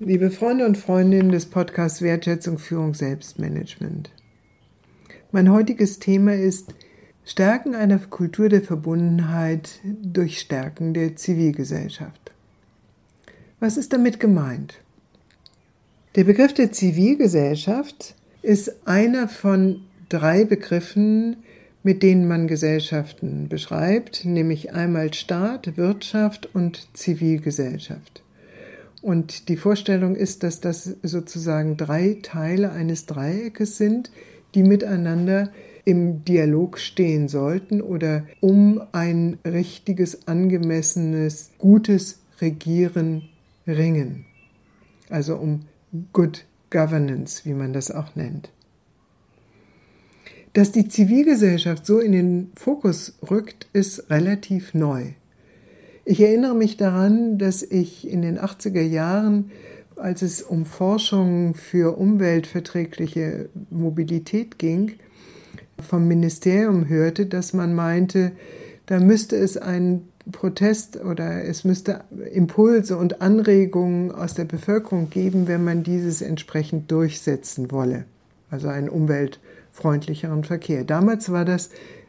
Liebe Freunde und Freundinnen des Podcasts Wertschätzung, Führung, Selbstmanagement. Mein heutiges Thema ist Stärken einer Kultur der Verbundenheit durch Stärken der Zivilgesellschaft. Was ist damit gemeint? Der Begriff der Zivilgesellschaft ist einer von drei Begriffen, mit denen man Gesellschaften beschreibt, nämlich einmal Staat, Wirtschaft und Zivilgesellschaft. Und die Vorstellung ist, dass das sozusagen drei Teile eines Dreieckes sind, die miteinander im Dialog stehen sollten oder um ein richtiges, angemessenes, gutes Regieren ringen. Also um Good Governance, wie man das auch nennt. Dass die Zivilgesellschaft so in den Fokus rückt, ist relativ neu. Ich erinnere mich daran, dass ich in den 80er Jahren, als es um Forschung für umweltverträgliche Mobilität ging, vom Ministerium hörte, dass man meinte, da müsste es einen Protest oder es müsste Impulse und Anregungen aus der Bevölkerung geben, wenn man dieses entsprechend durchsetzen wolle. Also einen umweltfreundlicheren Verkehr. Damals war das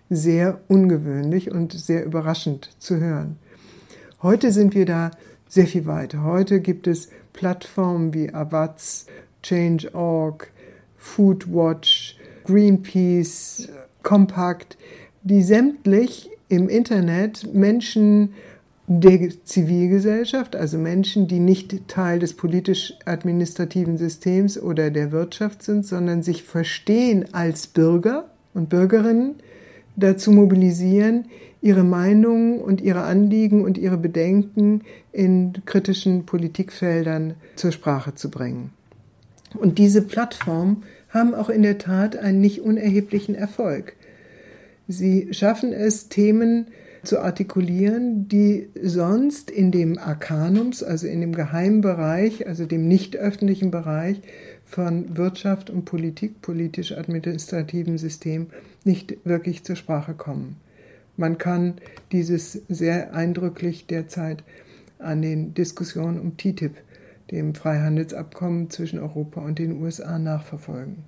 sehr ungewöhnlich und sehr überraschend zu hören. Heute sind wir da sehr viel weiter. Heute gibt es Plattformen wie Avaz, Change.org, Foodwatch, Greenpeace, Compact, die sämtlich im Internet Menschen der Zivilgesellschaft, also Menschen, die nicht Teil des politisch-administrativen Systems oder der Wirtschaft sind, sondern sich verstehen als Bürger und Bürgerinnen, dazu mobilisieren, ihre Meinungen und ihre Anliegen und ihre Bedenken in kritischen Politikfeldern zur Sprache zu bringen. Und diese Plattformen haben auch in der Tat einen nicht unerheblichen Erfolg. Sie schaffen es, Themen zu artikulieren, die sonst in dem Arkanums, also in dem Geheimbereich, also dem nicht öffentlichen Bereich von Wirtschaft und Politik, politisch-administrativen System nicht wirklich zur Sprache kommen. Man kann dieses sehr eindrücklich derzeit an den Diskussionen um TTIP, dem Freihandelsabkommen zwischen Europa und den USA, nachverfolgen.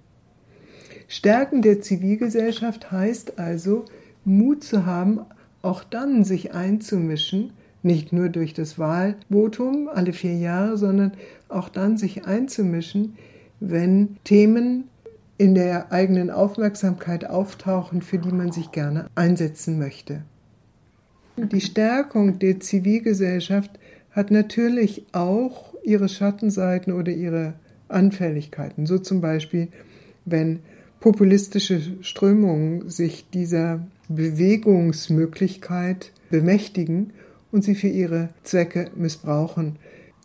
Stärken der Zivilgesellschaft heißt also, Mut zu haben, auch dann sich einzumischen, nicht nur durch das Wahlvotum alle vier Jahre, sondern auch dann sich einzumischen, wenn Themen in der eigenen Aufmerksamkeit auftauchen, für die man sich gerne einsetzen möchte. Die Stärkung der Zivilgesellschaft hat natürlich auch ihre Schattenseiten oder ihre Anfälligkeiten. So zum Beispiel, wenn populistische Strömungen sich dieser Bewegungsmöglichkeit bemächtigen und sie für ihre Zwecke missbrauchen,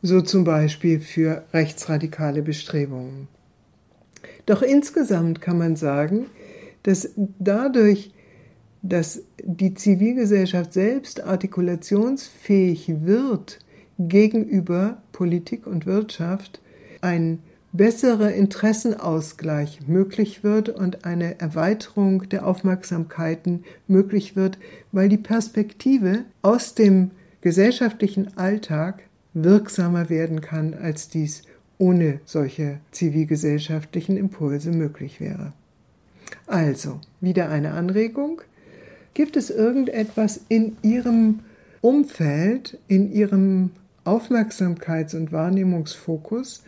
so zum Beispiel für rechtsradikale Bestrebungen. Doch insgesamt kann man sagen, dass dadurch, dass die Zivilgesellschaft selbst artikulationsfähig wird gegenüber Politik und Wirtschaft, ein besserer Interessenausgleich möglich wird und eine Erweiterung der Aufmerksamkeiten möglich wird, weil die Perspektive aus dem gesellschaftlichen Alltag wirksamer werden kann, als dies ohne solche zivilgesellschaftlichen Impulse möglich wäre. Also, wieder eine Anregung. Gibt es irgendetwas in Ihrem Umfeld, in Ihrem Aufmerksamkeits- und Wahrnehmungsfokus,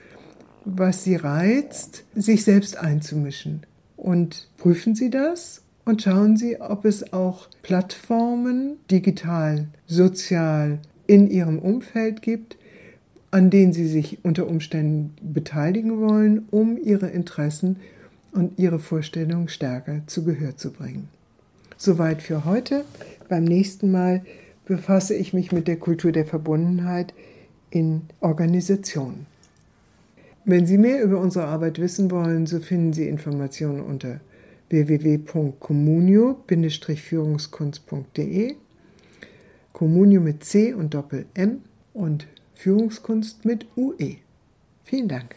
was Sie reizt, sich selbst einzumischen? Und prüfen Sie das und schauen Sie, ob es auch Plattformen, digital, sozial, in Ihrem Umfeld gibt, an denen sie sich unter Umständen beteiligen wollen, um ihre Interessen und ihre Vorstellungen stärker zu Gehör zu bringen. Soweit für heute. Beim nächsten Mal befasse ich mich mit der Kultur der Verbundenheit in Organisationen. Wenn Sie mehr über unsere Arbeit wissen wollen, so finden Sie Informationen unter www.communio-führungskunst.de Communio mit C und Doppel M und Führungskunst mit UE. Vielen Dank.